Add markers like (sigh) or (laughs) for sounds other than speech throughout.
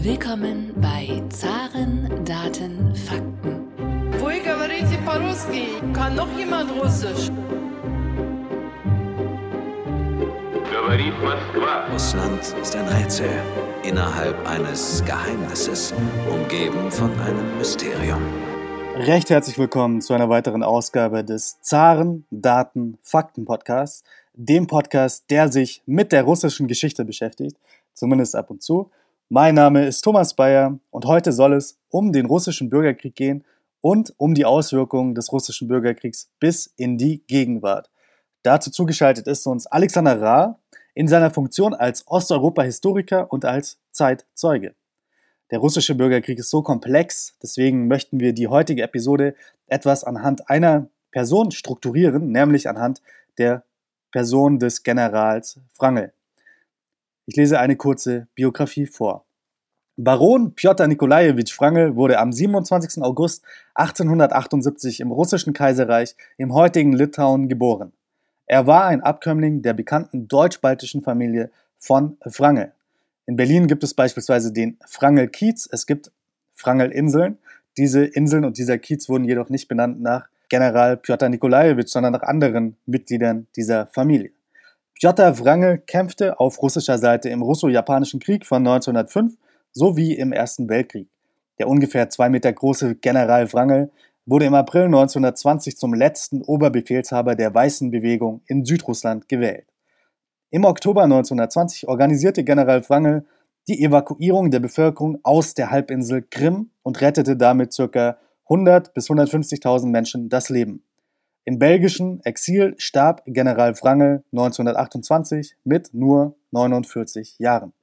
Willkommen bei Zaren, Daten, Fakten. Вы говорите по-русски? Kann noch jemand Russisch? Говорит Москва. Russland ist ein Rätsel innerhalb eines Geheimnisses, umgeben von einem Mysterium. Recht herzlich willkommen zu einer weiteren Ausgabe des Zaren Daten Fakten Podcasts, dem Podcast, der sich mit der russischen Geschichte beschäftigt, zumindest ab und zu. Mein Name ist Thomas Bayer und heute soll es um den russischen Bürgerkrieg gehen und um die Auswirkungen des russischen Bürgerkriegs bis in die Gegenwart. Dazu zugeschaltet ist uns Alexander Ra in seiner Funktion als Osteuropa-Historiker und als Zeitzeuge. Der russische Bürgerkrieg ist so komplex, deswegen möchten wir die heutige Episode etwas anhand einer Person strukturieren, nämlich anhand der Person des Generals Wrangel. Ich lese eine kurze Biografie vor. Baron Piotr Nikolajewitsch Wrangel wurde am 27. August 1878 im russischen Kaiserreich im heutigen Litauen geboren. Er war ein Abkömmling der bekannten deutsch-baltischen Familie von Wrangel. In Berlin gibt es beispielsweise den Wrangel-Kiez, es gibt Wrangel-Inseln. Diese Inseln und dieser Kiez wurden jedoch nicht benannt nach General Piotr Nikolajewitsch, sondern nach anderen Mitgliedern dieser Familie. Piotr Wrangel kämpfte auf russischer Seite im russo-japanischen Krieg von 1905 sowie im Ersten Weltkrieg. Der ungefähr zwei Meter große General Wrangel wurde im April 1920 zum letzten Oberbefehlshaber der Weißen Bewegung in Südrussland gewählt. Im Oktober 1920 organisierte General Wrangel die Evakuierung der Bevölkerung aus der Halbinsel Krim und rettete damit ca. 100 bis 150.000 Menschen das Leben. Im belgischen Exil starb General Wrangel 1928 mit nur 49 Jahren.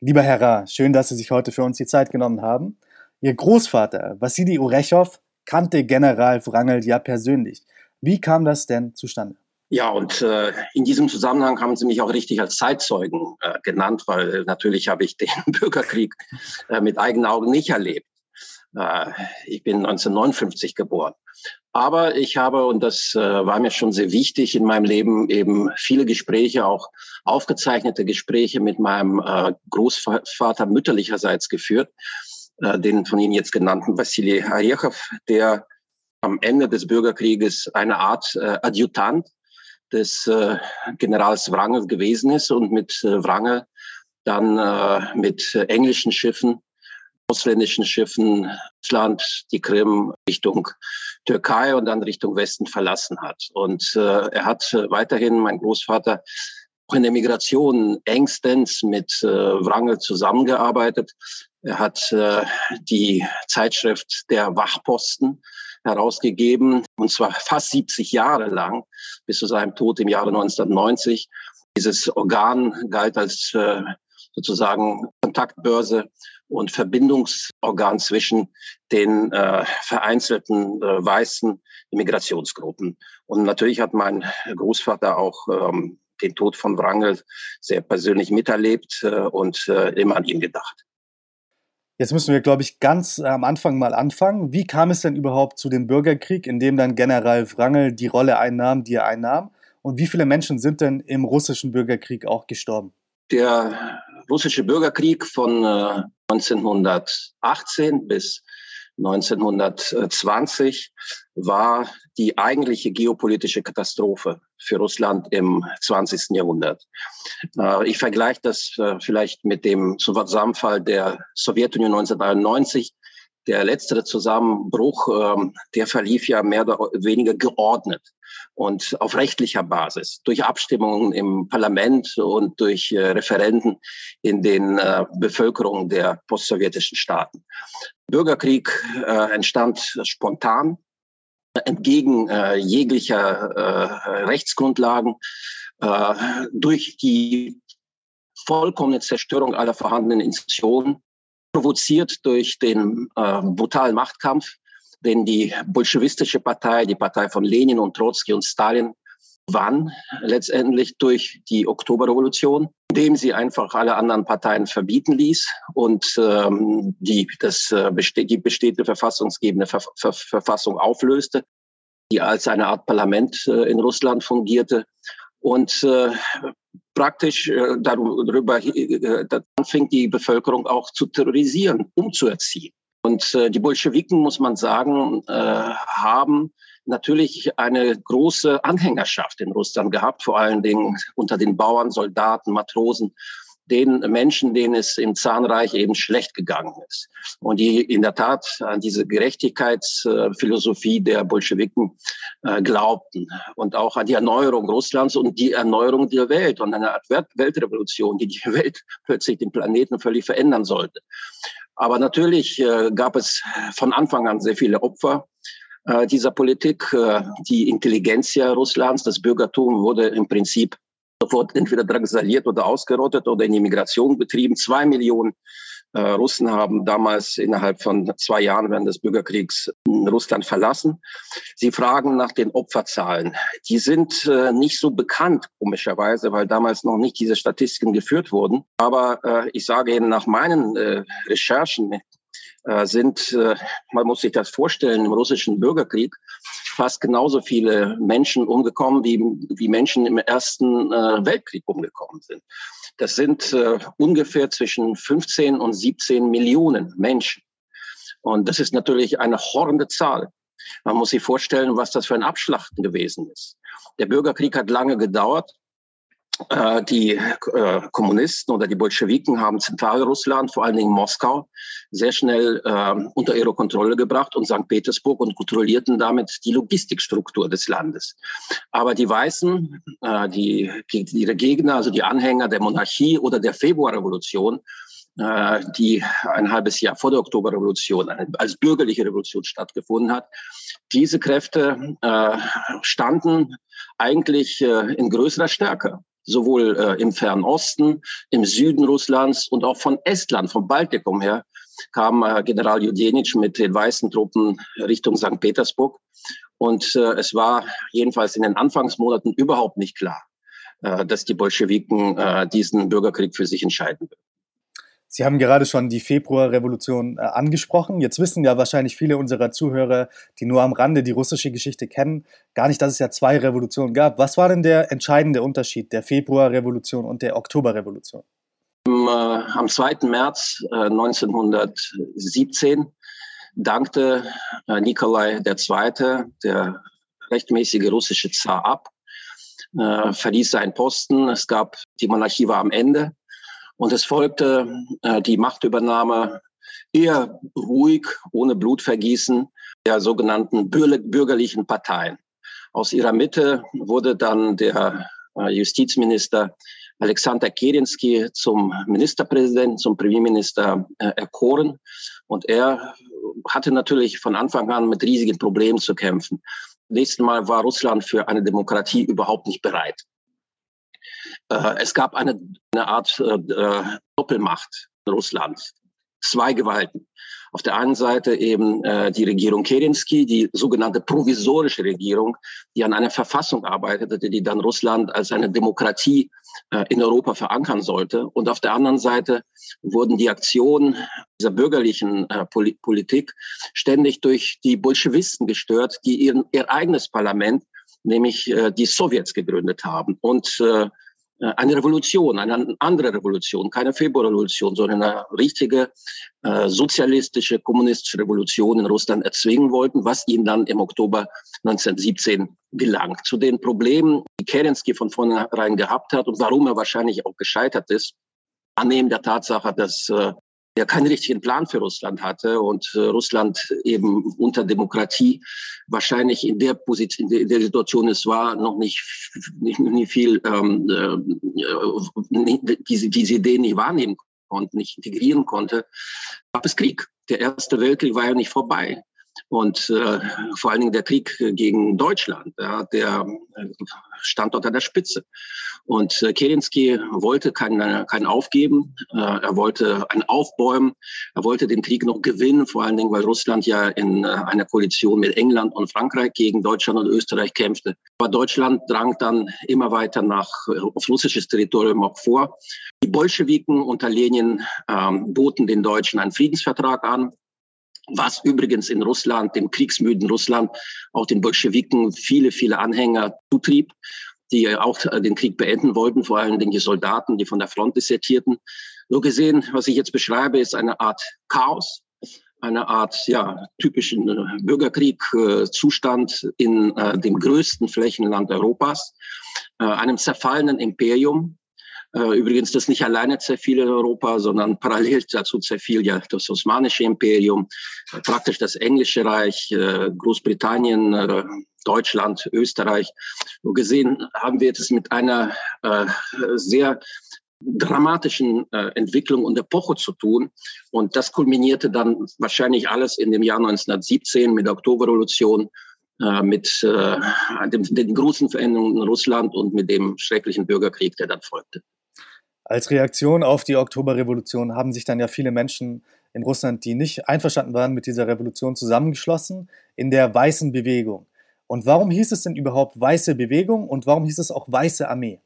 Lieber Herr Ra, schön, dass Sie sich heute für uns die Zeit genommen haben. Ihr Großvater, Wassili Urechow, kannte General Wrangel ja persönlich. Wie kam das denn zustande? Ja, und äh, in diesem Zusammenhang haben Sie mich auch richtig als Zeitzeugen äh, genannt, weil natürlich habe ich den (laughs) Bürgerkrieg äh, mit eigenen Augen nicht erlebt. Äh, ich bin 1959 geboren. Aber ich habe, und das äh, war mir schon sehr wichtig in meinem Leben, eben viele Gespräche, auch aufgezeichnete Gespräche mit meinem äh, Großvater mütterlicherseits geführt, den von Ihnen jetzt genannten Vassili Arechow, der am Ende des Bürgerkrieges eine Art Adjutant des Generals Wrangel gewesen ist und mit Wrangel dann mit englischen Schiffen ausländischen Schiffen Russland, die Krim Richtung Türkei und dann Richtung Westen verlassen hat. Und äh, er hat weiterhin, mein Großvater, auch in der Migration engstens mit äh, Wrangel zusammengearbeitet. Er hat äh, die Zeitschrift der Wachposten herausgegeben, und zwar fast 70 Jahre lang, bis zu seinem Tod im Jahre 1990. Dieses Organ galt als äh, sozusagen Kontaktbörse und Verbindungsorgan zwischen den äh, vereinzelten äh, weißen Immigrationsgruppen. Und natürlich hat mein Großvater auch ähm, den Tod von Wrangel sehr persönlich miterlebt äh, und äh, immer an ihn gedacht. Jetzt müssen wir, glaube ich, ganz am Anfang mal anfangen. Wie kam es denn überhaupt zu dem Bürgerkrieg, in dem dann General Wrangel die Rolle einnahm, die er einnahm? Und wie viele Menschen sind denn im russischen Bürgerkrieg auch gestorben? Der russische Bürgerkrieg von 1918 äh, bis 1920 war die eigentliche geopolitische Katastrophe für Russland im 20. Jahrhundert. Äh, ich vergleiche das äh, vielleicht mit dem Zusammenfall der Sowjetunion 1991 der letzte Zusammenbruch, ähm, der verlief ja mehr oder weniger geordnet und auf rechtlicher Basis durch Abstimmungen im Parlament und durch äh, Referenden in den äh, Bevölkerungen der postsowjetischen Staaten. Bürgerkrieg äh, entstand spontan entgegen jeglicher Rechtsgrundlagen durch die vollkommene Zerstörung aller vorhandenen Institutionen provoziert durch den äh, brutalen Machtkampf, den die bolschewistische Partei, die Partei von Lenin und Trotzki und Stalin, wann letztendlich durch die Oktoberrevolution, indem sie einfach alle anderen Parteien verbieten ließ und ähm, die, das, äh, die bestehende verfassungsgebende Ver Ver Verfassung auflöste, die als eine Art Parlament äh, in Russland fungierte. Und äh, praktisch äh, darüber äh, dann fängt die Bevölkerung auch zu terrorisieren, umzuerziehen. Und äh, die Bolschewiken, muss man sagen, äh, haben natürlich eine große Anhängerschaft in Russland gehabt, vor allen Dingen unter den Bauern, Soldaten, Matrosen den Menschen, denen es im Zahnreich eben schlecht gegangen ist. Und die in der Tat an diese Gerechtigkeitsphilosophie der Bolschewiken äh, glaubten und auch an die Erneuerung Russlands und die Erneuerung der Welt und eine Art Weltrevolution, die die (laughs) Welt plötzlich den Planeten völlig verändern sollte. Aber natürlich äh, gab es von Anfang an sehr viele Opfer äh, dieser Politik. Die Intelligenz Russlands, das Bürgertum wurde im Prinzip sofort entweder drangsaliert oder ausgerottet oder in die Migration betrieben. Zwei Millionen äh, Russen haben damals innerhalb von zwei Jahren während des Bürgerkriegs Russland verlassen. Sie fragen nach den Opferzahlen. Die sind äh, nicht so bekannt, komischerweise, weil damals noch nicht diese Statistiken geführt wurden. Aber äh, ich sage Ihnen, nach meinen äh, Recherchen äh, sind, äh, man muss sich das vorstellen, im russischen Bürgerkrieg fast genauso viele Menschen umgekommen, wie, wie Menschen im Ersten äh, Weltkrieg umgekommen sind. Das sind ungefähr zwischen 15 und 17 Millionen Menschen. Und das ist natürlich eine horrende Zahl. Man muss sich vorstellen, was das für ein Abschlachten gewesen ist. Der Bürgerkrieg hat lange gedauert. Äh, die äh, Kommunisten oder die Bolschewiken haben Zentralrussland, vor allen Dingen Moskau, sehr schnell äh, unter ihre Kontrolle gebracht und St. Petersburg und kontrollierten damit die Logistikstruktur des Landes. Aber die Weißen, äh, die, ihre Gegner, also die Anhänger der Monarchie oder der Februarrevolution, die ein halbes Jahr vor der Oktoberrevolution als bürgerliche Revolution stattgefunden hat. Diese Kräfte standen eigentlich in größerer Stärke sowohl äh, im Fernen Osten, im Süden Russlands und auch von Estland, vom Baltikum her, kam äh, General Judenic mit den weißen Truppen Richtung St. Petersburg. Und äh, es war jedenfalls in den Anfangsmonaten überhaupt nicht klar, äh, dass die Bolschewiken äh, diesen Bürgerkrieg für sich entscheiden würden. Sie haben gerade schon die Februarrevolution äh, angesprochen. Jetzt wissen ja wahrscheinlich viele unserer Zuhörer, die nur am Rande die russische Geschichte kennen, gar nicht, dass es ja zwei Revolutionen gab. Was war denn der entscheidende Unterschied der Februarrevolution und der Oktoberrevolution? Am, äh, am 2. März äh, 1917 dankte äh, Nikolai II., der rechtmäßige russische Zar, ab, verließ seinen Posten. Es gab, die Monarchie war am Ende. Und es folgte äh, die Machtübernahme eher ruhig, ohne Blutvergießen der sogenannten bürgerlichen Parteien. Aus ihrer Mitte wurde dann der äh, Justizminister Alexander Kerensky zum Ministerpräsidenten, zum Premierminister äh, erkoren. Und er hatte natürlich von Anfang an mit riesigen Problemen zu kämpfen. Nächstes Mal war Russland für eine Demokratie überhaupt nicht bereit. Äh, es gab eine, eine Art äh, äh, Doppelmacht in Russland, zwei Gewalten. Auf der einen Seite eben äh, die Regierung Kerensky, die sogenannte provisorische Regierung, die an einer Verfassung arbeitete, die dann Russland als eine Demokratie äh, in Europa verankern sollte. Und auf der anderen Seite wurden die Aktionen dieser bürgerlichen äh, Poli Politik ständig durch die Bolschewisten gestört, die ihren, ihr eigenes Parlament, nämlich äh, die Sowjets, gegründet haben. Und äh, eine Revolution, eine andere Revolution, keine Februarrevolution, sondern eine richtige äh, sozialistische, kommunistische Revolution in Russland erzwingen wollten, was ihnen dann im Oktober 1917 gelang. Zu den Problemen, die Kerensky von vornherein gehabt hat und warum er wahrscheinlich auch gescheitert ist, annehmen der Tatsache, dass äh, der keinen richtigen Plan für Russland hatte und äh, Russland eben unter Demokratie wahrscheinlich in der Position, in der, Situation es war, noch nicht, nicht, nicht viel ähm, äh, diese, diese Ideen nicht wahrnehmen konnte, nicht integrieren konnte, gab es Krieg. Der Erste Weltkrieg war ja nicht vorbei. Und äh, vor allen Dingen der Krieg gegen Deutschland, ja, der äh, stand dort an der Spitze. Und äh, Kerensky wollte kein, kein Aufgeben, äh, er wollte ein Aufbäumen, er wollte den Krieg noch gewinnen, vor allen Dingen, weil Russland ja in äh, einer Koalition mit England und Frankreich gegen Deutschland und Österreich kämpfte. Aber Deutschland drang dann immer weiter nach äh, auf russisches Territorium auch vor. Die Bolschewiken unter Lenin ähm, boten den Deutschen einen Friedensvertrag an was übrigens in Russland, dem kriegsmüden Russland, auch den Bolschewiken viele, viele Anhänger zutrieb. die auch den Krieg beenden wollten, vor allem die Soldaten, die von der Front desertierten. Nur gesehen, was ich jetzt beschreibe, ist eine Art Chaos, eine Art ja, typischen Bürgerkrieg-Zustand in äh, dem größten Flächenland Europas, äh, einem zerfallenen Imperium, äh, übrigens, das nicht alleine zerfiel in Europa, sondern parallel dazu zerfiel ja das Osmanische Imperium, äh, praktisch das Englische Reich, äh, Großbritannien, Deutschland, Österreich. So gesehen haben wir es mit einer sehr dramatischen Entwicklung und Epoche zu tun. Und das kulminierte dann wahrscheinlich alles in dem Jahr 1917 mit der Oktoberrevolution mit äh, dem, den großen Veränderungen in Russland und mit dem schrecklichen Bürgerkrieg, der dann folgte. Als Reaktion auf die Oktoberrevolution haben sich dann ja viele Menschen in Russland, die nicht einverstanden waren mit dieser Revolution, zusammengeschlossen in der Weißen Bewegung. Und warum hieß es denn überhaupt Weiße Bewegung und warum hieß es auch Weiße Armee?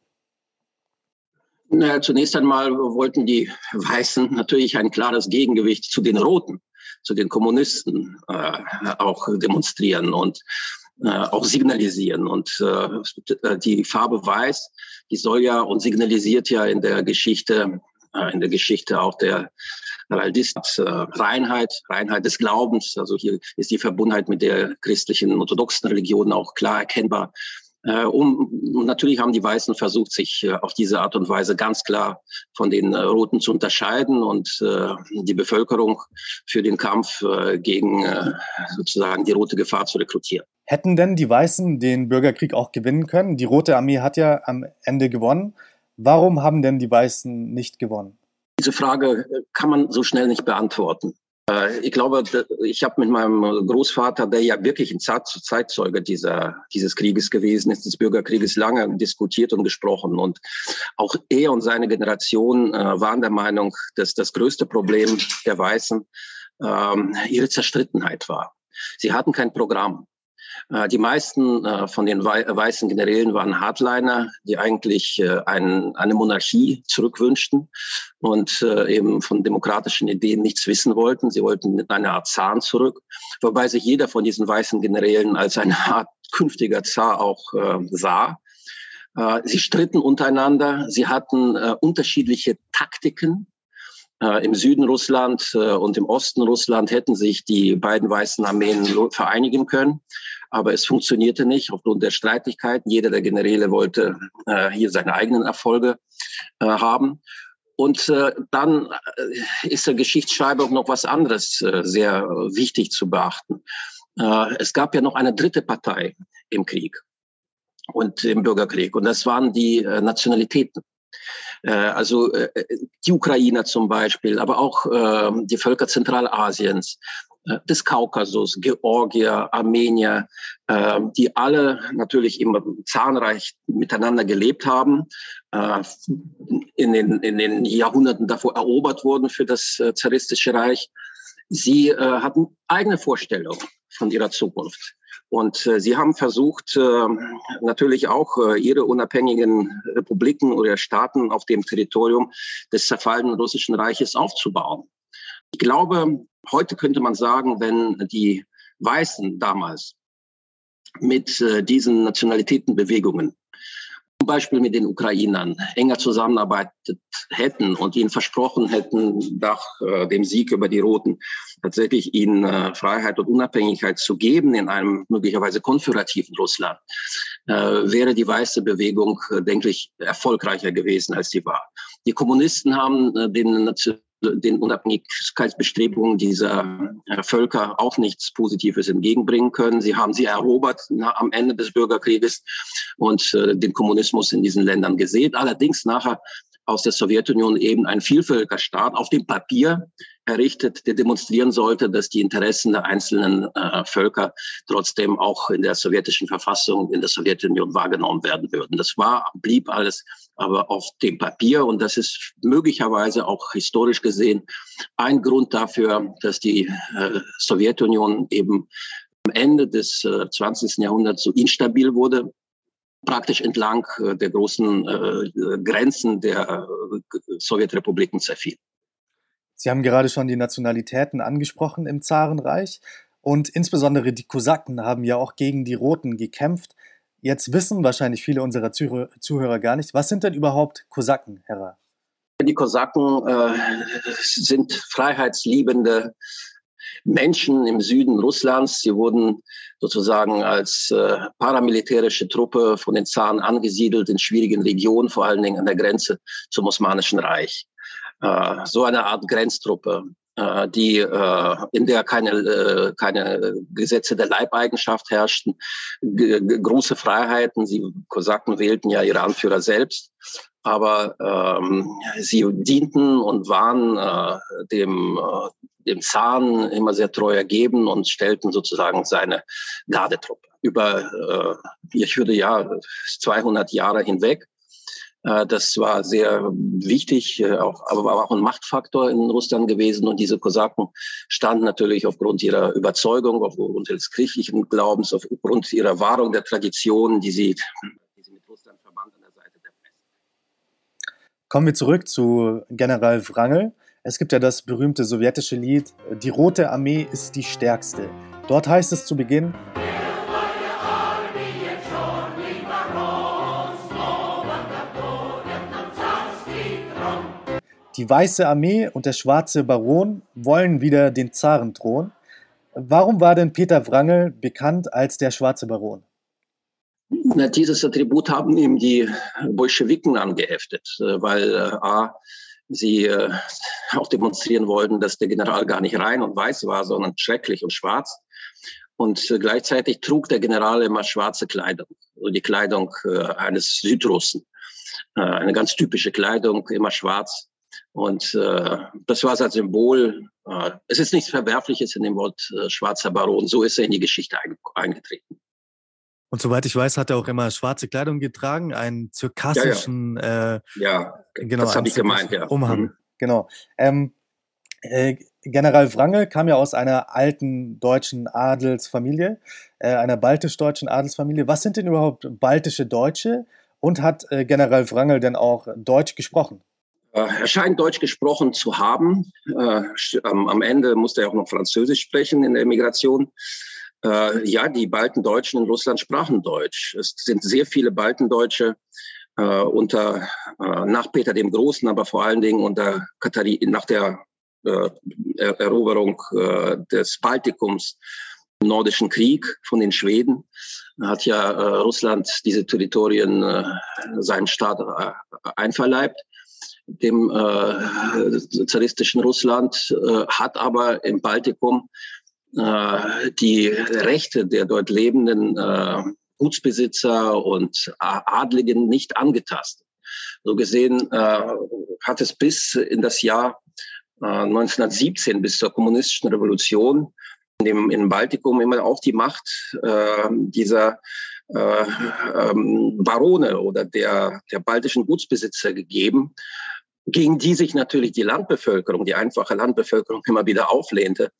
Naja, zunächst einmal wollten die Weißen natürlich ein klares Gegengewicht zu den Roten, zu den Kommunisten äh, auch demonstrieren und äh, auch signalisieren. Und äh, die Farbe Weiß die soll ja und signalisiert ja in der Geschichte, äh, in der Geschichte auch der Heraldist äh, Reinheit, Reinheit des Glaubens. Also hier ist die Verbundenheit mit der christlichen orthodoxen Religion auch klar erkennbar. Äh, um, natürlich haben die Weißen versucht, sich äh, auf diese Art und Weise ganz klar von den äh, Roten zu unterscheiden und die Bevölkerung für den Kampf gegen sozusagen die rote Gefahr zu rekrutieren. Hätten denn die Weißen den Bürgerkrieg auch gewinnen können? Die Rote Armee hat ja am Ende gewonnen. Warum haben denn die Weißen nicht gewonnen? Diese Frage kann man so schnell nicht beantworten. Äh, ich glaube, ich habe mit meinem Großvater, der ja wirklich ein Zeitzeuge dieser, dieses Krieges gewesen ist, des Bürgerkrieges, lange diskutiert und gesprochen. Und auch er und seine Generation äh, waren der Meinung, dass das größte Problem der Weißen ähm, ihre Zerstrittenheit war. Sie hatten kein Programm. Äh, die meisten äh, von den weißen Generälen waren Hardliner, die eigentlich äh, eine Monarchie zurückwünschten und eben von demokratischen Ideen nichts wissen wollten. Sie wollten mit einer Art Zahn zurück, wobei sich jeder von diesen weißen Generälen als eine Art künftiger Zar auch sah. Sie stritten untereinander, sie hatten unterschiedliche Taktiken, im Süden Russland und im Osten Russland hätten sich die beiden weißen Armeen vereinigen können. Aber es funktionierte nicht aufgrund der Streitigkeiten. Jeder der Generäle wollte äh, hier seine eigenen Erfolge äh, haben. Und äh, dann äh, ist der Geschichtsschreiber noch was anderes äh, sehr wichtig zu beachten. Äh, es gab ja noch eine dritte Partei im Krieg und im Bürgerkrieg. Und das waren die Nationalitäten. Äh, also äh, die Ukrainer zum Beispiel, aber auch äh, die Völker Zentralasiens, äh, des Kaukasus, Georgier, Armenier, äh, die alle natürlich immer zahnreich miteinander gelebt haben, äh, in, den, in den Jahrhunderten davor erobert wurden für das äh, zaristische Reich. Sie äh, hatten eigene Vorstellungen von ihrer Zukunft. Und äh, sie haben versucht, äh, natürlich auch äh, ihre unabhängigen Republiken oder Staaten auf dem Territorium des zerfallenen russischen Reiches aufzubauen. Ich glaube, heute könnte man sagen, wenn die Weißen damals mit äh, diesen Nationalitätenbewegungen, zum Beispiel mit den Ukrainern, enger zusammenarbeitet hätten und ihnen versprochen hätten, nach äh, dem Sieg über die Roten tatsächlich ihnen äh, Freiheit und Unabhängigkeit zu geben in einem möglicherweise konföderativen Russland, äh, wäre die weiße Bewegung, äh, denke ich, erfolgreicher gewesen, als sie war. Die Kommunisten haben äh, den den Unabhängigkeitsbestrebungen dieser äh, Völker auch nichts Positives entgegenbringen können. Sie haben sie erobert na, am Ende des Bürgerkrieges und äh, den Kommunismus in diesen Ländern gesehen. Allerdings nachher aus der Sowjetunion eben ein Vielvölkerstaat auf dem Papier errichtet, der demonstrieren sollte, dass die Interessen der einzelnen äh, Völker trotzdem auch in der sowjetischen Verfassung, in der Sowjetunion wahrgenommen werden würden. Das war, blieb alles aber auf dem Papier und das ist möglicherweise auch historisch gesehen ein Grund dafür, dass die äh, Sowjetunion eben am Ende des äh, 20. Jahrhunderts so instabil wurde, praktisch entlang äh, der großen äh, Grenzen der äh, Sowjetrepubliken zerfiel. Sie haben gerade schon die Nationalitäten angesprochen im Zarenreich und insbesondere die Kosaken haben ja auch gegen die Roten gekämpft. Jetzt wissen wahrscheinlich viele unserer Zuhörer gar nicht, was sind denn überhaupt Kosaken, Herr Die Kosaken äh, sind freiheitsliebende Menschen im Süden Russlands. Sie wurden sozusagen als äh, paramilitärische Truppe von den Zaren angesiedelt in schwierigen Regionen, vor allen Dingen an der Grenze zum Osmanischen Reich. Äh, so eine Art Grenztruppe die äh, in der keine äh, keine Gesetze der Leibeigenschaft herrschten, große Freiheiten. Sie Kosaken wählten ja ihre Anführer selbst, aber ähm, sie dienten und waren äh, dem äh, dem Zahn immer sehr treu ergeben und stellten sozusagen seine Gardetruppe über, äh, ich würde ja 200 Jahre hinweg. Äh, das war sehr wichtig, äh, auch, aber war auch ein Machtfaktor in Russland gewesen. Und diese Kosaken standen natürlich aufgrund ihrer Überzeugung, aufgrund ihres kirchlichen Glaubens, aufgrund ihrer Wahrung der Traditionen, die sie, die sie mit Russland verband, an der Seite der Presse. Kommen wir zurück zu General Wrangel. Es gibt ja das berühmte sowjetische Lied Die Rote Armee ist die stärkste. Dort heißt es zu Beginn, Die Weiße Armee und der Schwarze Baron wollen wieder den Zarenthron. Warum war denn Peter Wrangel bekannt als der Schwarze Baron? Na, dieses Attribut haben ihm die Bolschewiken angeheftet, äh, weil äh, A, sie äh, auch demonstrieren wollten, dass der General gar nicht rein und weiß war, sondern schrecklich und schwarz. Und äh, gleichzeitig trug der General immer schwarze Kleidung, also die Kleidung äh, eines Südrussen. Eine ganz typische Kleidung, immer schwarz. Und äh, das war sein Symbol. Äh, es ist nichts Verwerfliches in dem Wort äh, schwarzer Baron. So ist er in die Geschichte eingetreten. Und soweit ich weiß, hat er auch immer schwarze Kleidung getragen, einen zirkassischen, ja, ja. Äh, ja genau, das habe ich gemeint, ja. Umhang. Mhm. Genau. Ähm, äh, General Wrangel kam ja aus einer alten deutschen Adelsfamilie, äh, einer baltisch-deutschen Adelsfamilie. Was sind denn überhaupt baltische Deutsche? Und hat äh, General Wrangel denn auch Deutsch gesprochen? Äh, er scheint Deutsch gesprochen zu haben. Äh, am Ende musste er auch noch Französisch sprechen in der Emigration. Äh, ja, die Baltendeutschen in Russland sprachen Deutsch. Es sind sehr viele Baltendeutsche unter nach Peter dem Großen, aber vor allen Dingen unter Katharin, nach der Eroberung des Baltikums im Nordischen Krieg von den Schweden hat ja Russland diese Territorien seinem Staat einverleibt dem äh, zaristischen Russland, äh, hat aber im Baltikum äh, die Rechte der dort lebenden äh, Gutsbesitzer und Adligen nicht angetastet. So gesehen äh, hat es bis in das Jahr äh, 1917, bis zur kommunistischen Revolution, in dem in Baltikum immer auch die Macht äh, dieser äh, ähm, Barone oder der, der baltischen Gutsbesitzer gegeben, gegen die sich natürlich die Landbevölkerung, die einfache Landbevölkerung immer wieder auflehnte.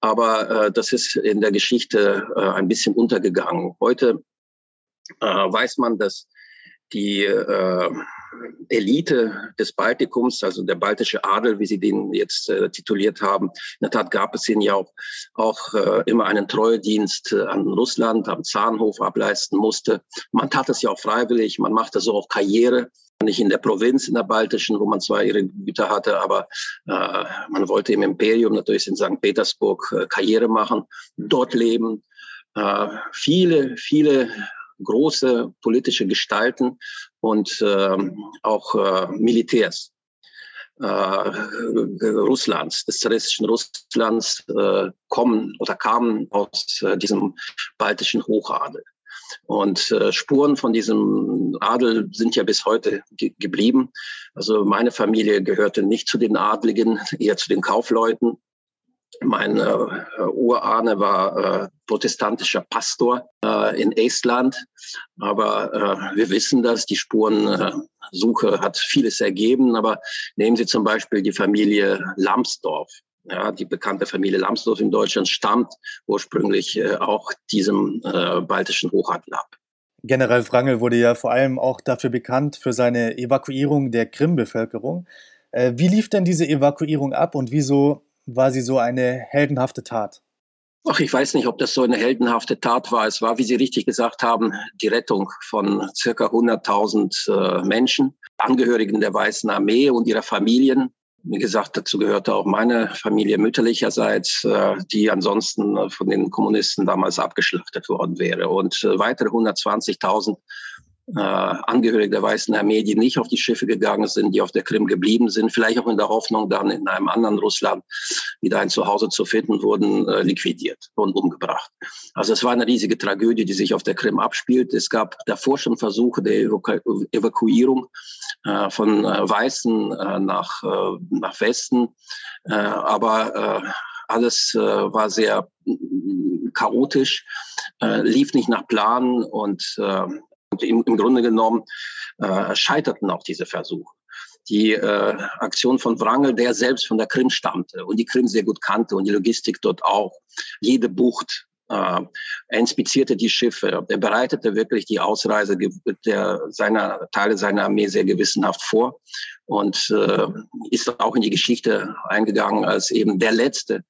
Aber äh, das ist in der Geschichte äh, ein bisschen untergegangen. Heute äh, weiß man, dass die äh, Elite des Baltikums, also der baltische Adel, wie sie den jetzt äh, tituliert haben. In der Tat gab es ihnen ja auch, auch äh, immer einen Treuedienst äh, an Russland, am Zahnhof ableisten musste. Man tat es ja auch freiwillig, man machte so auch Karriere nicht in der Provinz, in der baltischen, wo man zwar ihre Güter hatte, aber äh, man wollte im Imperium, natürlich in St. Petersburg, äh, Karriere machen, dort leben. Äh, viele, viele große politische Gestalten und äh, auch äh, Militärs äh, Russlands, des zaristischen Russlands, äh, kommen oder kamen aus äh, diesem baltischen Hochadel. Und äh, Spuren von diesem Adel sind ja bis heute ge geblieben. Also meine Familie gehörte nicht zu den Adligen, eher zu den Kaufleuten. Mein äh, Urahne war äh, protestantischer Pastor äh, in Estland. Aber äh, wir wissen das, die Spurensuche hat vieles ergeben. Aber nehmen Sie zum Beispiel die Familie Lambsdorff. Ja, die bekannte Familie Lambsdorff in Deutschland stammt ursprünglich äh, auch diesem äh, baltischen Hochadel ab. General Wrangel wurde ja vor allem auch dafür bekannt für seine Evakuierung der Krim-Bevölkerung. Äh, wie lief denn diese Evakuierung ab und wieso war sie so eine heldenhafte Tat? Ach, ich weiß nicht, ob das so eine heldenhafte Tat war. Es war, wie Sie richtig gesagt haben, die Rettung von circa 100.000 äh, Menschen, Angehörigen der Weißen Armee und ihrer Familien. Wie gesagt, dazu gehörte auch meine Familie mütterlicherseits, äh, die ansonsten von den Kommunisten damals abgeschlachtet worden wäre. Und äh, weitere 120.000 äh, Angehörige der Weißen Armee, die nicht auf die Schiffe gegangen sind, die auf der Krim geblieben sind, vielleicht auch in der Hoffnung, dann in einem anderen Russland wieder ein Zuhause zu finden, wurden äh, liquidiert und umgebracht. Also es war eine riesige Tragödie, die sich auf der Krim abspielt. Es gab davor schon Versuche der Evaku Evakuierung äh, von äh, Weißen äh, nach, äh, nach Westen, aber alles war sehr mm, chaotisch, äh, lief nicht nach Plan und äh, und im, im Grunde genommen äh, scheiterten auch diese Versuche. Die äh, Aktion von Wrangel, der selbst von der Krim stammte und die Krim sehr gut kannte und die Logistik dort auch, jede Bucht, äh, er inspizierte die Schiffe, er bereitete wirklich die Ausreise der, seiner Teile seiner Armee sehr gewissenhaft vor und äh, ist auch in die Geschichte eingegangen als eben der letzte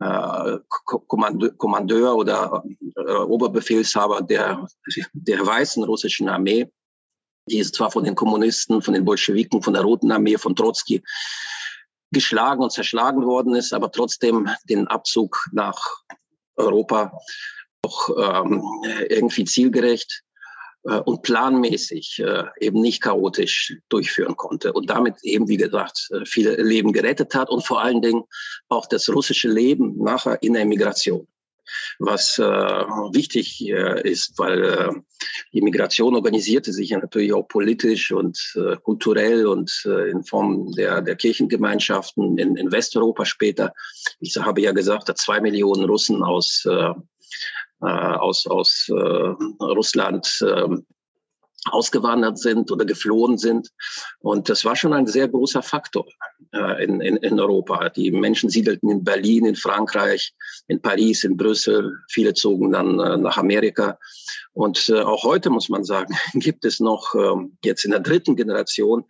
äh, Kommandeur oder äh, Oberbefehlshaber der, der weißen russischen Armee, die ist zwar von den Kommunisten, von den Bolschewiken, von der Roten Armee, von Trotzki geschlagen und zerschlagen worden ist, aber trotzdem den Abzug nach Europa auch ähm, irgendwie zielgerecht und planmäßig äh, eben nicht chaotisch durchführen konnte und damit eben, wie gesagt, äh, viele Leben gerettet hat und vor allen Dingen auch das russische Leben nachher in der Migration was äh, wichtig äh, ist, weil äh, die Migration organisierte sich ja natürlich auch politisch und äh, kulturell und äh, in Form der, der Kirchengemeinschaften in, in Westeuropa später. Ich habe ja gesagt, dass zwei Millionen Russen aus äh, äh, aus, aus äh, Russland äh, ausgewandert sind oder geflohen sind. Und das war schon ein sehr großer Faktor äh, in, in, in Europa. Die Menschen siedelten in Berlin, in Frankreich, in Paris, in Brüssel. Viele zogen dann äh, nach Amerika. Und äh, auch heute muss man sagen, (laughs) gibt es noch äh, jetzt in der dritten Generation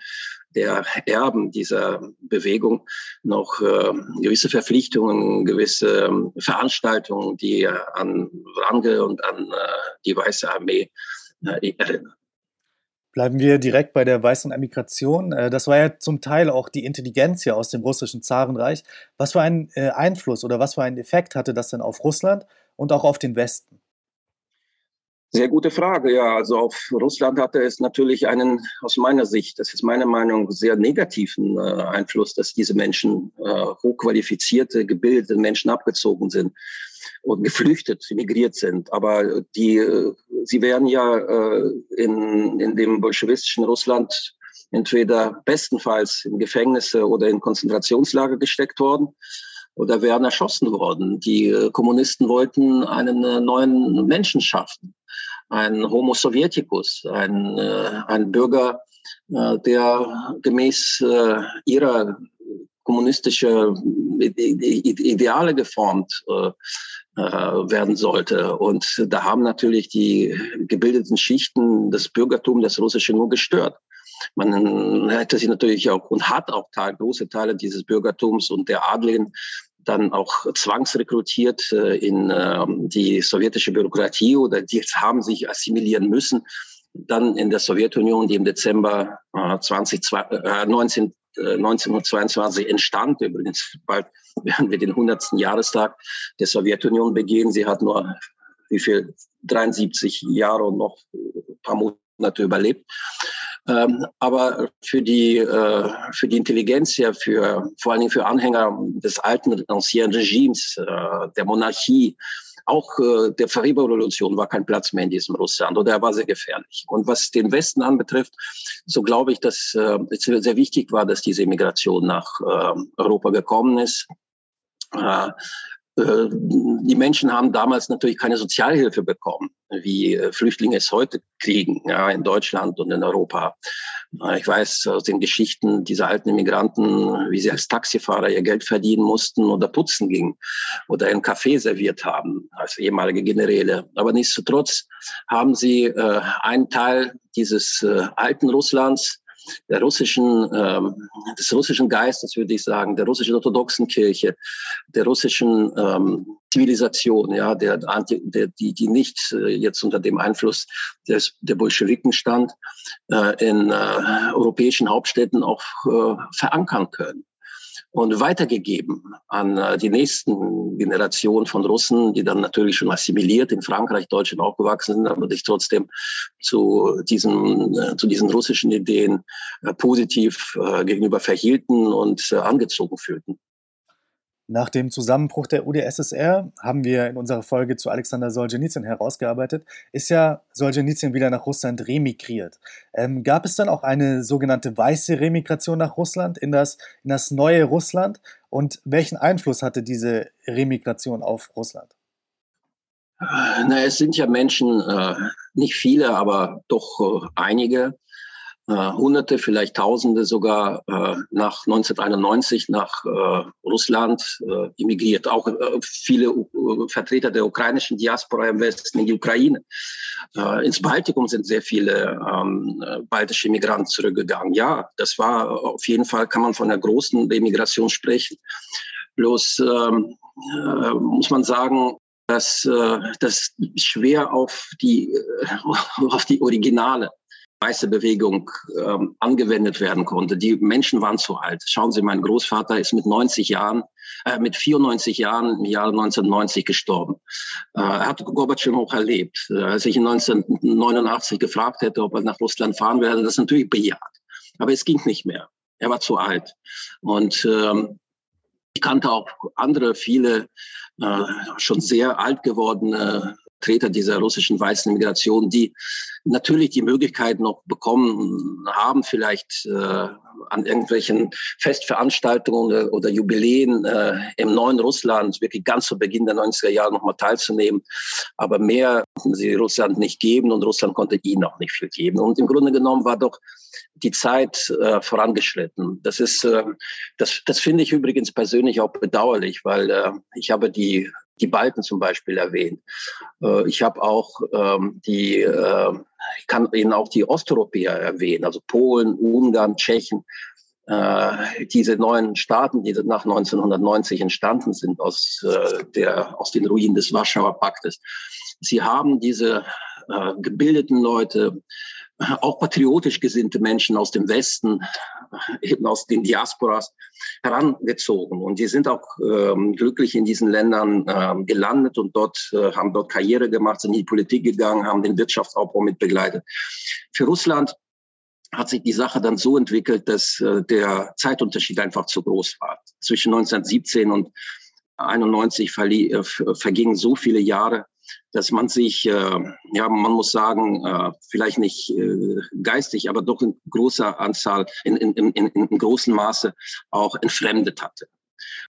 der Erben dieser Bewegung noch äh, gewisse Verpflichtungen, gewisse ähm, Veranstaltungen, die an Wrangel und an äh, die Weiße Armee äh, erinnern. Bleiben wir direkt bei der weißen Emigration. Äh, das war ja zum Teil auch die Intelligenz hier aus dem russischen Zarenreich. Was für einen äh, Einfluss oder was für einen Effekt hatte das denn auf Russland und auch auf den Westen? Sehr gute Frage, ja. Also auf Russland hatte es natürlich einen, aus meiner Sicht, das ist meine Meinung, sehr negativen äh, Einfluss, dass diese Menschen, äh, hochqualifizierte, gebildete Menschen abgezogen sind und geflüchtet, emigriert sind. Aber die, äh, sie wären ja äh, in, in dem bolschewistischen Russland entweder bestenfalls in Gefängnisse oder in Konzentrationslager gesteckt worden oder wären erschossen worden. Die äh, Kommunisten wollten einen äh, neuen Menschen schaffen ein Homo Sovieticus, ein, äh, ein Bürger, der gemäß ihrer kommunistische Ideale geformt werden sollte. Und da haben natürlich die gebildeten Schichten das Bürgertum, das Russische, nur gestört. Man hätte sich natürlich auch und hat auch große Teile dieses Bürgertums und der Adligen dann auch zwangsrekrutiert äh, in äh, die sowjetische Bürokratie oder die haben sich assimilieren müssen. Dann in der Sowjetunion, die im Dezember äh, 20, äh, 19, äh, 1922 entstand. Übrigens, bald (laughs) werden wir den 100. Jahrestag der Sowjetunion begehen. Sie hat nur wie viel 73 Jahre und noch ein paar Monate überlebt. Ähm, aber für die, äh, für die Intelligenz, ja, für, vor allen Dingen für Anhänger des alten ancien Regimes, äh, der Monarchie, auch äh, der Fariba-Revolution war kein Platz mehr in diesem Russland oder er war sehr gefährlich. Und was den Westen anbetrifft, so glaube ich, dass äh, es sehr wichtig war, dass diese Immigration nach äh, Europa gekommen ist. Äh, die Menschen haben damals natürlich keine Sozialhilfe bekommen, wie äh, Flüchtlinge es heute kriegen, ja, in Deutschland und in Europa. Äh, ich weiß aus den Geschichten dieser alten Immigranten, wie sie als Taxifahrer ihr Geld verdienen mussten oder putzen gingen oder einen Kaffee serviert haben als ehemalige Generäle. Aber nichtsdestotrotz haben sie äh, einen Teil dieses äh, alten Russlands der russischen, ähm, des russischen Geistes, würde ich sagen, der russischen orthodoxen Kirche, der russischen ähm, Zivilisation, ja, der, der, die, die nicht äh, jetzt unter dem Einfluss des, der Bolschewiken stand, äh, in äh, europäischen Hauptstädten auch äh, verankern können und weitergegeben an äh, die nächsten Generationen von Russen, die dann natürlich schon assimiliert in Frankreich, Deutschland aufgewachsen sind, aber sich trotzdem zu diesen, äh, zu diesen russischen Ideen äh, positiv gegenüber verhielten und angezogen fühlten. Nach dem Zusammenbruch der UdSSR haben wir in unserer Folge zu Alexander Solzhenitsyn herausgearbeitet, ist ja Solzhenitsyn wieder nach Russland remigriert. Ähm, gab es dann auch eine sogenannte weiße Remigration nach Russland, in das, in das neue Russland? Und welchen Einfluss hatte diese Remigration auf Russland? Na, es sind ja Menschen, äh, nicht viele, aber doch äh, einige, äh, Hunderte, vielleicht Tausende sogar äh, nach 1991 nach äh, Russland äh, emigriert. Auch äh, viele uh, Vertreter der ukrainischen Diaspora im Westen in die Ukraine. Äh, ins Baltikum sind sehr viele ähm, baltische Migranten zurückgegangen. Ja, das war auf jeden Fall, kann man von einer großen Remigration sprechen. Bloß ähm, äh, muss man sagen, dass äh, das schwer auf die, äh, (laughs) auf die Originale weiße Bewegung ähm, angewendet werden konnte. Die Menschen waren zu alt. Schauen Sie, mein Großvater ist mit 90 Jahren, äh, mit 94 Jahren im Jahre 1990 gestorben. Äh, er hat Gorbatschow auch erlebt. Äh, als ich ihn 1989 gefragt hätte, ob er nach Russland fahren werde, das natürlich bejaht. Aber es ging nicht mehr. Er war zu alt. Und ähm, ich kannte auch andere, viele äh, schon sehr alt gewordene Vertreter dieser russischen weißen Migration, die natürlich die Möglichkeit noch bekommen haben, vielleicht äh, an irgendwelchen Festveranstaltungen oder, Jubiläen äh, im neuen Russland wirklich ganz zu Beginn der 90er Jahre nochmal teilzunehmen. Aber mehr konnten sie Russland nicht geben und Russland konnte ihnen auch nicht viel geben. Und im Grunde genommen war doch die Zeit äh, vorangeschritten. Das ist, äh, das, das finde ich übrigens persönlich auch bedauerlich, weil äh, ich habe die die Balten zum Beispiel erwähnt. Äh, ich habe auch ähm, die, äh, ich kann Ihnen auch die Osteuropäer erwähnen, also Polen, Ungarn, Tschechen. Äh, diese neuen Staaten, die nach 1990 entstanden sind aus, äh, der, aus den Ruinen des Warschauer Paktes. Sie haben diese äh, gebildeten Leute, auch patriotisch gesinnte Menschen aus dem Westen, eben aus den Diasporas herangezogen. Und die sind auch ähm, glücklich in diesen Ländern ähm, gelandet und dort äh, haben dort Karriere gemacht, sind in die Politik gegangen, haben den Wirtschaftsaufbau mit begleitet. Für Russland hat sich die Sache dann so entwickelt, dass äh, der Zeitunterschied einfach zu groß war. Zwischen 1917 und 91 verlie, äh, vergingen so viele Jahre, dass man sich, äh, ja, man muss sagen, äh, vielleicht nicht äh, geistig, aber doch in großer Anzahl, in, in, in, in großem Maße auch entfremdet hatte.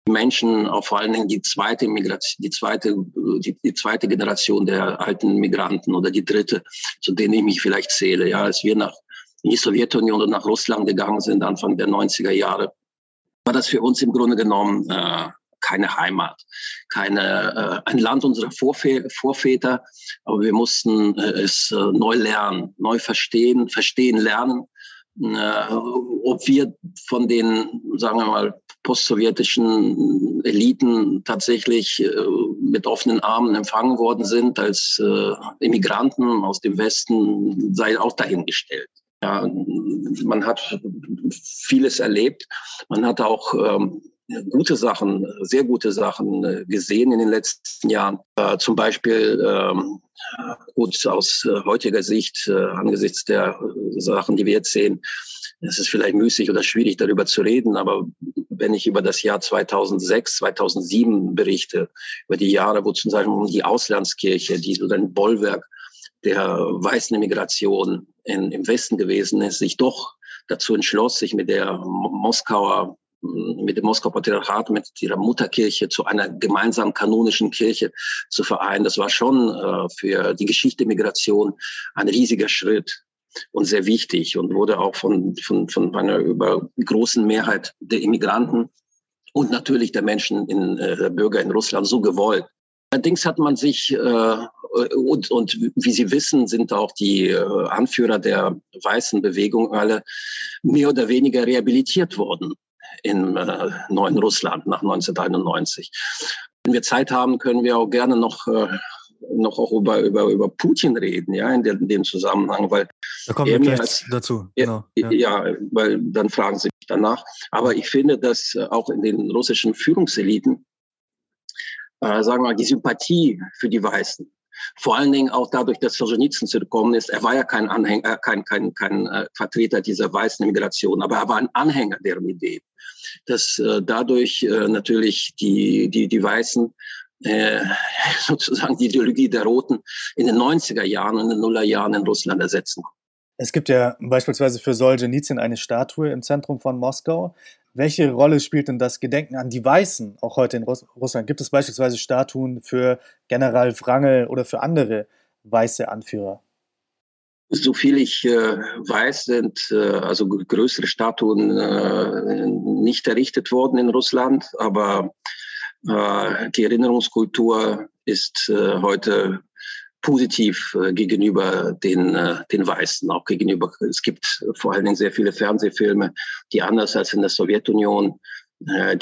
Menschen, auch vor allen Dingen die zweite Migration, die zweite, die, die zweite Generation der alten Migranten oder die dritte, zu denen ich mich vielleicht zähle. Ja, als wir nach in die Sowjetunion und nach Russland gegangen sind, Anfang der 90er Jahre, war das für uns im Grunde genommen äh, keine Heimat, keine, äh, ein Land unserer Vorvä Vorväter, aber wir mussten äh, es äh, neu lernen, neu verstehen, verstehen lernen. Äh, ob wir von den, sagen wir mal, postsowjetischen Eliten tatsächlich äh, mit offenen Armen empfangen worden sind als äh, Immigranten aus dem Westen, sei auch dahingestellt. Ja, man hat vieles erlebt. Man hat auch ähm, gute Sachen, sehr gute Sachen äh, gesehen in den letzten Jahren. Äh, zum Beispiel ähm, gut aus äh, heutiger Sicht, äh, angesichts der äh, Sachen, die wir jetzt sehen, es ist vielleicht müßig oder schwierig darüber zu reden, aber wenn ich über das Jahr 2006, 2007 berichte, über die Jahre, wo zum Beispiel die Auslandskirche, die so ein Bollwerk der weißen Immigration in, im Westen gewesen ist, sich doch dazu entschloss, sich mit der Moskauer mit dem Moskauer Patriarchat, mit ihrer Mutterkirche zu einer gemeinsamen kanonischen Kirche zu vereinen. Das war schon äh, für die Geschichte Migration ein riesiger Schritt und sehr wichtig und wurde auch von, von, von einer über großen Mehrheit der Immigranten und natürlich der Menschen in äh, Bürger in Russland so gewollt. Allerdings hat man sich äh, und, und wie Sie wissen, sind auch die äh, Anführer der weißen Bewegung alle mehr oder weniger rehabilitiert worden im äh, neuen Russland nach 1991. Wenn wir Zeit haben, können wir auch gerne noch äh, noch auch über, über, über Putin reden, ja, in, der, in dem Zusammenhang, weil da kommen wir gleich als, dazu. Genau, ja. ja, weil dann fragen Sie mich danach. Aber ich finde, dass äh, auch in den russischen Führungseliten, äh, sagen wir mal, die Sympathie für die Weißen, vor allen Dingen auch dadurch, dass Solzhenitsyn zurückgekommen ist. Er war ja kein Anhänger, kein, kein, kein äh, Vertreter dieser weißen Migration, aber er war ein Anhänger deren Idee dass äh, dadurch äh, natürlich die, die, die Weißen äh, (laughs) sozusagen die Ideologie der Roten in den 90er Jahren und in den Nullerjahren in Russland ersetzen. Es gibt ja beispielsweise für Solzhenitsyn eine Statue im Zentrum von Moskau. Welche Rolle spielt denn das Gedenken an die Weißen auch heute in Russ Russland? Gibt es beispielsweise Statuen für General Wrangel oder für andere weiße Anführer? So viel ich äh, weiß, sind äh, also größere Statuen äh, nicht errichtet worden in Russland, aber äh, die Erinnerungskultur ist äh, heute positiv äh, gegenüber den, den Weißen, auch gegenüber, es gibt vor allen Dingen sehr viele Fernsehfilme, die anders als in der Sowjetunion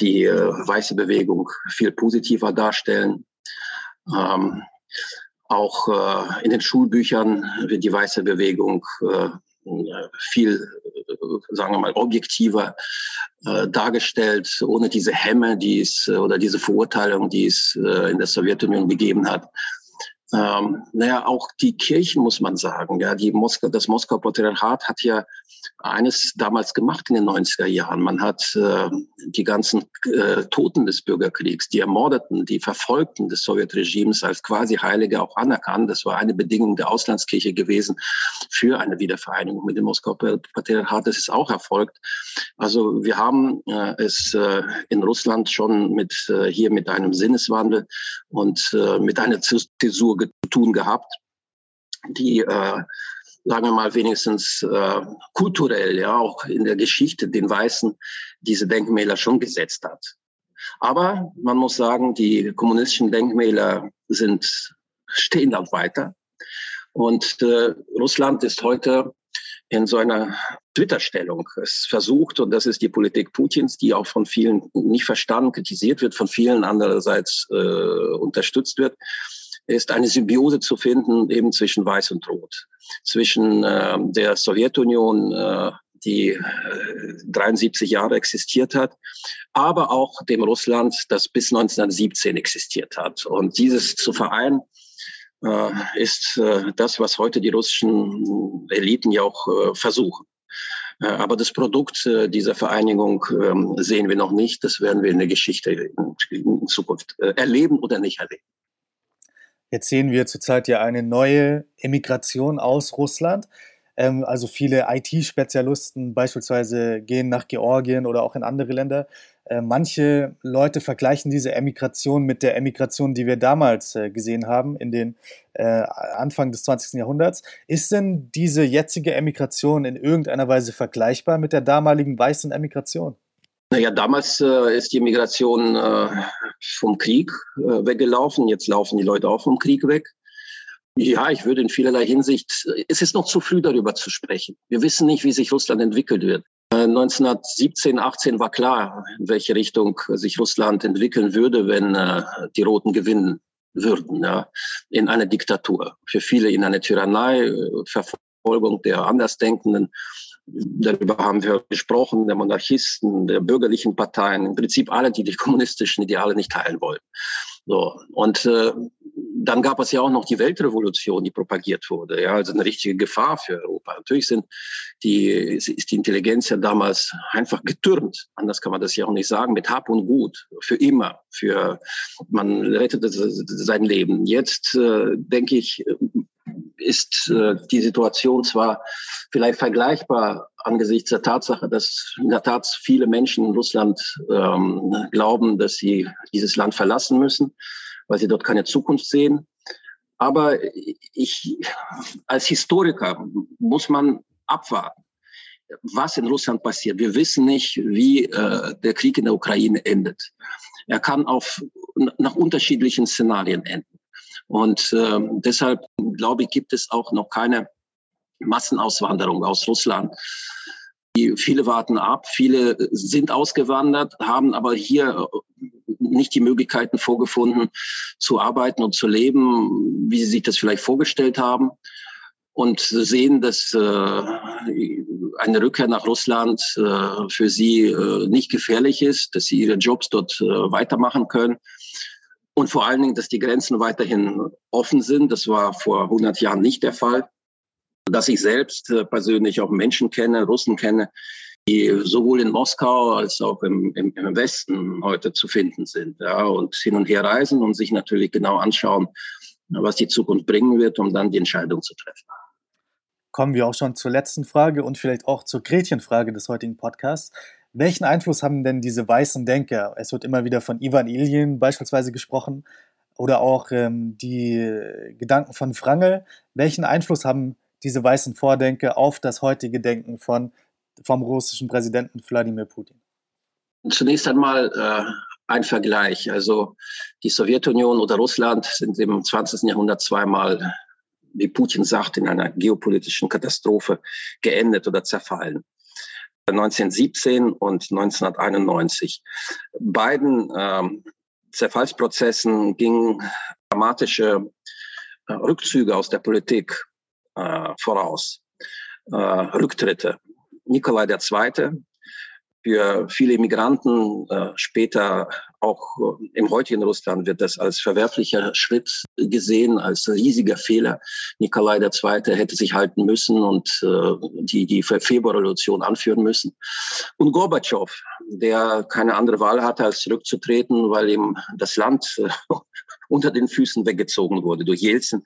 die weiße Bewegung viel positiver darstellen. Ähm, auch in den Schulbüchern wird die weiße Bewegung viel, sagen wir mal, objektiver äh, dargestellt, ohne diese Hemme, die es äh, oder diese Verurteilung, die es äh, in der Sowjetunion gegeben hat. Ähm, naja, auch die Kirchen muss man sagen. Ja, die Moskau, das Moskauer Patriarchat hat ja eines damals gemacht in den 90er Jahren. Man hat äh, die ganzen äh, Toten des Bürgerkriegs, die Ermordeten, die Verfolgten des Sowjetregimes als quasi Heilige auch anerkannt. Das war eine Bedingung der Auslandskirche gewesen für eine Wiedervereinigung mit dem Moskauer Patriarchat. Das ist auch erfolgt. Also wir haben äh, es äh, in Russland schon mit äh, hier mit einem Sinneswandel und äh, mit einer Zäsur zu tun gehabt, die, äh, sagen wir mal, wenigstens äh, kulturell, ja, auch in der Geschichte den Weißen diese Denkmäler schon gesetzt hat. Aber man muss sagen, die kommunistischen Denkmäler sind, stehen dann weiter. Und äh, Russland ist heute in so einer Twitter-Stellung. Es versucht, und das ist die Politik Putins, die auch von vielen nicht verstanden, kritisiert wird, von vielen andererseits äh, unterstützt wird, ist eine Symbiose zu finden eben zwischen Weiß und Rot, zwischen äh, der Sowjetunion, äh, die äh, 73 Jahre existiert hat, aber auch dem Russland, das bis 1917 existiert hat. Und dieses zu vereinen, äh, ist äh, das, was heute die russischen Eliten ja auch äh, versuchen. Äh, aber das Produkt äh, dieser Vereinigung ähm, sehen wir noch nicht. Das werden wir in der Geschichte in Zukunft äh, erleben oder nicht erleben. Jetzt sehen wir zurzeit ja eine neue Emigration aus Russland. Ähm, also viele IT-Spezialisten beispielsweise gehen nach Georgien oder auch in andere Länder. Äh, manche Leute vergleichen diese Emigration mit der Emigration, die wir damals äh, gesehen haben, in den äh, Anfang des 20. Jahrhunderts. Ist denn diese jetzige Emigration in irgendeiner Weise vergleichbar mit der damaligen weißen Emigration? Naja, damals äh, ist die Migration äh, vom Krieg äh, weggelaufen. Jetzt laufen die Leute auch vom Krieg weg. Ja, ich würde in vielerlei Hinsicht, es ist noch zu früh darüber zu sprechen. Wir wissen nicht, wie sich Russland entwickelt wird. 1917, äh, 18 war klar, in welche Richtung sich Russland entwickeln würde, wenn äh, die Roten gewinnen würden. Ja, in einer Diktatur. Für viele in einer Tyrannei, äh, Verfolgung der Andersdenkenden darüber haben wir gesprochen, der Monarchisten, der bürgerlichen Parteien, im Prinzip alle, die die kommunistischen Ideale nicht teilen wollten. So. Und äh, dann gab es ja auch noch die Weltrevolution, die propagiert wurde. Ja, also eine richtige Gefahr für Europa. Natürlich sind die, ist die Intelligenz ja damals einfach getürmt. Anders kann man das ja auch nicht sagen. Mit Hab und Gut. Für immer. Für, man rettete sein Leben. Jetzt, äh, denke ich, ist äh, die Situation zwar vielleicht vergleichbar angesichts der Tatsache, dass in der Tat viele Menschen in Russland ähm, glauben, dass sie dieses Land verlassen müssen, weil sie dort keine Zukunft sehen. Aber ich, als Historiker muss man abwarten, was in Russland passiert. Wir wissen nicht, wie äh, der Krieg in der Ukraine endet. Er kann auf, nach unterschiedlichen Szenarien enden. Und äh, deshalb, glaube ich, gibt es auch noch keine Massenauswanderung aus Russland. Die, viele warten ab, viele sind ausgewandert, haben aber hier äh, nicht die Möglichkeiten vorgefunden, zu arbeiten und zu leben, wie sie sich das vielleicht vorgestellt haben. Und sehen, dass äh, eine Rückkehr nach Russland äh, für sie äh, nicht gefährlich ist, dass sie ihre Jobs dort äh, weitermachen können. Und vor allen Dingen, dass die Grenzen weiterhin offen sind. Das war vor 100 Jahren nicht der Fall dass ich selbst äh, persönlich auch Menschen kenne, Russen kenne, die sowohl in Moskau als auch im, im, im Westen heute zu finden sind ja, und hin und her reisen und sich natürlich genau anschauen, was die Zukunft bringen wird, um dann die Entscheidung zu treffen. Kommen wir auch schon zur letzten Frage und vielleicht auch zur Gretchenfrage des heutigen Podcasts. Welchen Einfluss haben denn diese weißen Denker? Es wird immer wieder von Ivan Ilyin beispielsweise gesprochen oder auch ähm, die Gedanken von Frangel. Welchen Einfluss haben diese weißen Vordenke auf das heutige Denken von, vom russischen Präsidenten Wladimir Putin? Zunächst einmal äh, ein Vergleich. Also die Sowjetunion oder Russland sind im 20. Jahrhundert zweimal, wie Putin sagt, in einer geopolitischen Katastrophe geendet oder zerfallen. 1917 und 1991. Beiden ähm, Zerfallsprozessen gingen dramatische äh, Rückzüge aus der Politik äh, voraus. Äh, Rücktritte. Nikolai II., für viele Migranten, äh, später auch äh, im heutigen Russland wird das als verwerflicher Schritt gesehen, als riesiger Fehler. Nikolai II. hätte sich halten müssen und äh, die, die Februarrevolution anführen müssen. Und Gorbatschow, der keine andere Wahl hatte, als zurückzutreten, weil ihm das Land (laughs) unter den Füßen weggezogen wurde durch Jelzin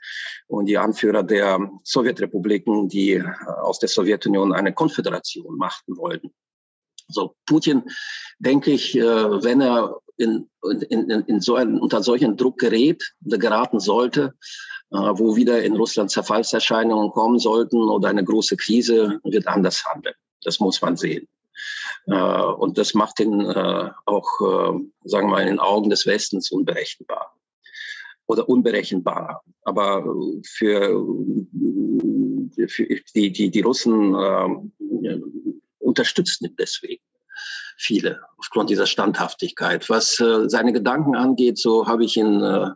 und die Anführer der Sowjetrepubliken, die aus der Sowjetunion eine Konföderation machten wollten. So Putin, denke ich, äh, wenn er in, in, in so ein, unter solchen Druck gerät oder geraten sollte, äh, wo wieder in Russland Zerfallserscheinungen kommen sollten oder eine große Krise, wird anders handeln. Das muss man sehen. Und das macht ihn auch, sagen wir mal, in den Augen des Westens unberechenbar oder unberechenbar. Aber für, für die, die, die Russen unterstützen ihn deswegen viele aufgrund dieser Standhaftigkeit. Was äh, seine Gedanken angeht, so habe ich ihn äh,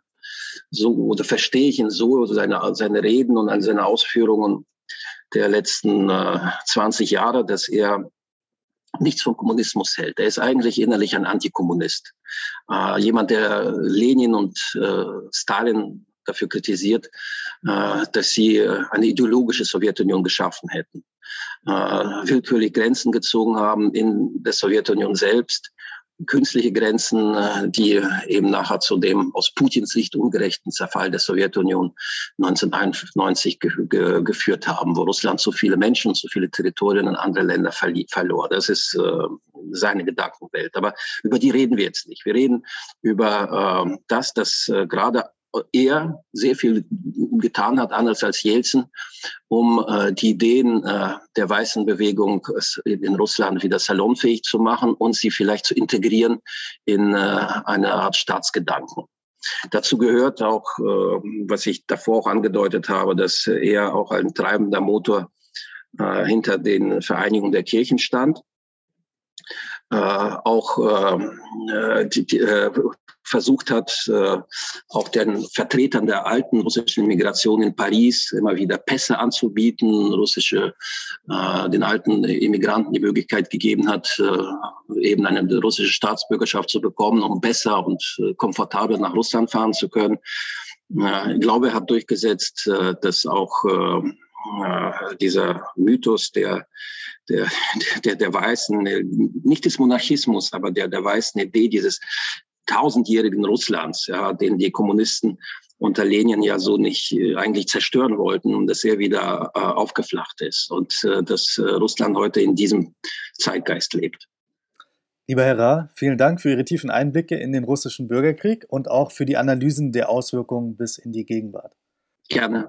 so oder verstehe ich ihn so, seine, seine Reden und seine Ausführungen der letzten äh, 20 Jahre, dass er nichts vom Kommunismus hält. Er ist eigentlich innerlich ein Antikommunist. Äh, jemand, der Lenin und äh, Stalin dafür kritisiert, äh, dass sie äh, eine ideologische Sowjetunion geschaffen hätten, äh, willkürlich Grenzen gezogen haben in der Sowjetunion selbst künstliche Grenzen, die eben nachher zu dem aus Putins Sicht ungerechten Zerfall der Sowjetunion 1991 ge ge geführt haben, wo Russland so viele Menschen, so viele Territorien in andere Länder verlor. Das ist äh, seine Gedankenwelt. Aber über die reden wir jetzt nicht. Wir reden über äh, das, dass äh, gerade er sehr viel getan hat, anders als Jelzin, um äh, die Ideen äh, der weißen Bewegung in Russland wieder salonfähig zu machen und sie vielleicht zu integrieren in äh, eine Art Staatsgedanken. Dazu gehört auch, äh, was ich davor auch angedeutet habe, dass er auch ein treibender Motor äh, hinter den Vereinigungen der Kirchen stand. Äh, auch ähm, äh, die, äh, versucht hat, äh, auch den Vertretern der alten russischen Immigration in Paris immer wieder Pässe anzubieten, russische, äh, den alten Immigranten die Möglichkeit gegeben hat, äh, eben eine russische Staatsbürgerschaft zu bekommen, um besser und komfortabel nach Russland fahren zu können. Ich glaube, er hat durchgesetzt, dass auch dieser Mythos der der, der, der weißen, nicht des Monarchismus, aber der, der weißen Idee dieses tausendjährigen Russlands, ja, den die Kommunisten unter Lenin ja so nicht äh, eigentlich zerstören wollten und dass er wieder äh, aufgeflacht ist und äh, dass äh, Russland heute in diesem Zeitgeist lebt. Lieber Herr Ra, vielen Dank für Ihre tiefen Einblicke in den russischen Bürgerkrieg und auch für die Analysen der Auswirkungen bis in die Gegenwart. Gerne.